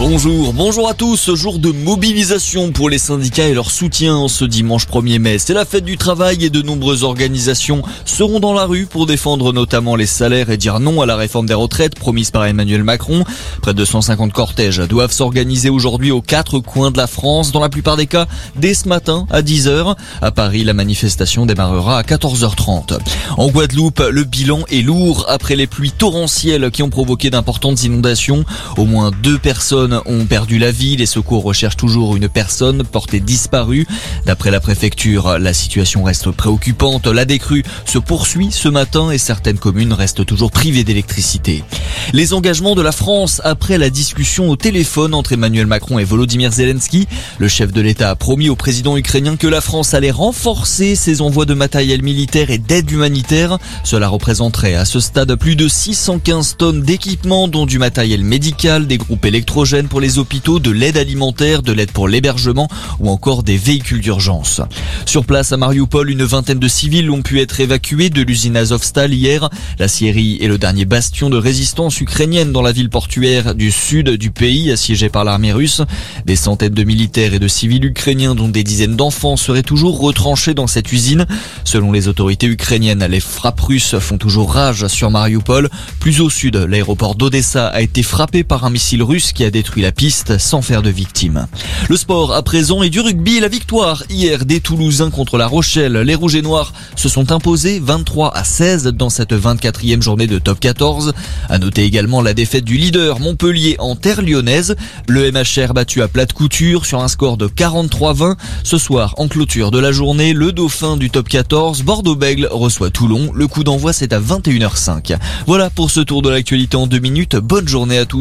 Bonjour, bonjour à tous. Jour de mobilisation pour les syndicats et leur soutien ce dimanche 1er mai. C'est la fête du travail et de nombreuses organisations seront dans la rue pour défendre notamment les salaires et dire non à la réforme des retraites promise par Emmanuel Macron. Près de 150 cortèges doivent s'organiser aujourd'hui aux quatre coins de la France, dans la plupart des cas dès ce matin à 10h. À Paris, la manifestation démarrera à 14h30. En Guadeloupe, le bilan est lourd après les pluies torrentielles qui ont provoqué d'importantes inondations. Au moins deux personnes ont perdu la vie. Les secours recherchent toujours une personne portée disparue. D'après la préfecture, la situation reste préoccupante. La décrue se poursuit ce matin et certaines communes restent toujours privées d'électricité. Les engagements de la France après la discussion au téléphone entre Emmanuel Macron et Volodymyr Zelensky. Le chef de l'État a promis au président ukrainien que la France allait renforcer ses envois de matériel militaire et d'aide humanitaire. Cela représenterait à ce stade plus de 615 tonnes d'équipements dont du matériel médical, des groupes électrogènes pour les hôpitaux, de l'aide alimentaire, de l'aide pour l'hébergement ou encore des véhicules d'urgence. Sur place à Mariupol, une vingtaine de civils ont pu être évacués de l'usine Azovstal hier. La Syrie est le dernier bastion de résistance ukrainienne dans la ville portuaire du sud du pays assiégée par l'armée russe. Des centaines de militaires et de civils ukrainiens dont des dizaines d'enfants seraient toujours retranchés dans cette usine. Selon les autorités ukrainiennes, les frappes russes font toujours rage sur Mariupol. Plus au sud, l'aéroport d'Odessa a été frappé par un missile russe qui a détruit la piste sans faire de victimes. Le sport à présent et du rugby, la victoire hier des Toulousains contre la Rochelle. Les Rouges et Noirs se sont imposés 23 à 16 dans cette 24e journée de top 14. À noter également la défaite du leader Montpellier en terre lyonnaise. Le MHR battu à plate couture sur un score de 43-20. Ce soir, en clôture de la journée, le dauphin du top 14, Bordeaux-Bègle, reçoit Toulon. Le coup d'envoi c'est à 21h05. Voilà pour ce tour de l'actualité en deux minutes. Bonne journée à tous.